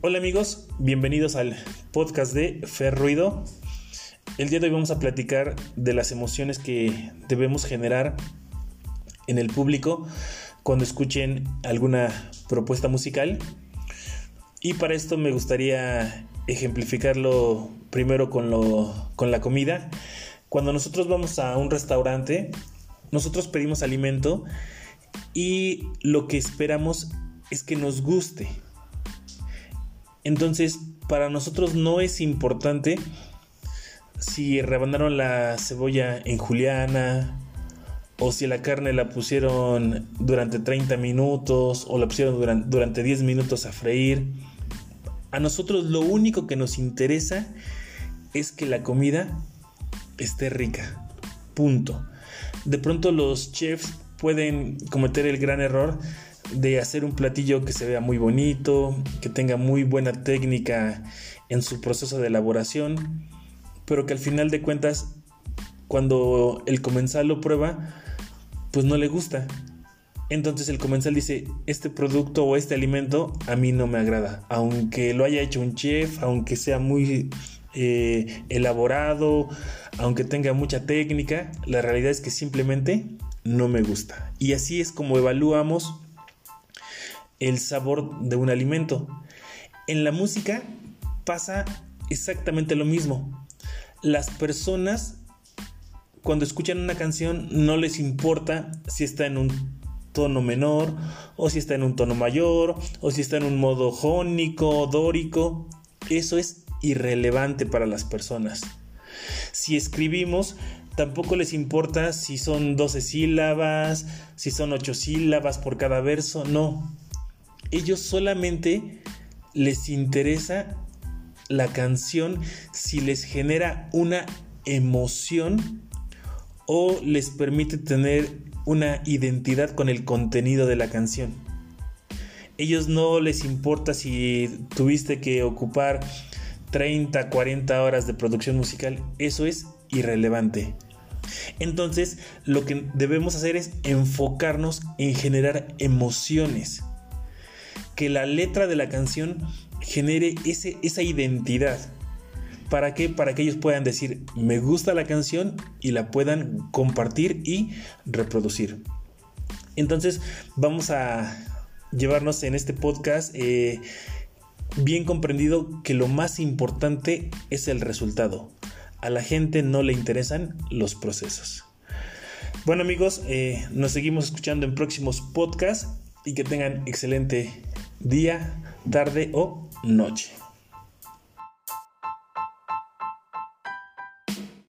Hola amigos, bienvenidos al podcast de Ferruido. El día de hoy vamos a platicar de las emociones que debemos generar en el público cuando escuchen alguna propuesta musical. Y para esto me gustaría ejemplificarlo primero con, lo, con la comida. Cuando nosotros vamos a un restaurante, nosotros pedimos alimento y lo que esperamos es que nos guste entonces, para nosotros no es importante si rebanaron la cebolla en juliana o si la carne la pusieron durante 30 minutos o la pusieron durante, durante 10 minutos a freír. A nosotros lo único que nos interesa es que la comida esté rica. Punto. De pronto los chefs pueden cometer el gran error de hacer un platillo que se vea muy bonito, que tenga muy buena técnica en su proceso de elaboración, pero que al final de cuentas, cuando el comensal lo prueba, pues no le gusta. Entonces el comensal dice, este producto o este alimento a mí no me agrada, aunque lo haya hecho un chef, aunque sea muy eh, elaborado, aunque tenga mucha técnica, la realidad es que simplemente no me gusta. Y así es como evaluamos el sabor de un alimento. En la música pasa exactamente lo mismo. Las personas cuando escuchan una canción no les importa si está en un tono menor o si está en un tono mayor o si está en un modo jónico, dórico. Eso es irrelevante para las personas. Si escribimos, tampoco les importa si son 12 sílabas, si son 8 sílabas por cada verso, no ellos solamente les interesa la canción si les genera una emoción o les permite tener una identidad con el contenido de la canción. Ellos no les importa si tuviste que ocupar 30, 40 horas de producción musical, eso es irrelevante. Entonces, lo que debemos hacer es enfocarnos en generar emociones que la letra de la canción genere ese, esa identidad. ¿Para qué? Para que ellos puedan decir, me gusta la canción y la puedan compartir y reproducir. Entonces vamos a llevarnos en este podcast eh, bien comprendido que lo más importante es el resultado. A la gente no le interesan los procesos. Bueno amigos, eh, nos seguimos escuchando en próximos podcasts y que tengan excelente día, tarde o noche.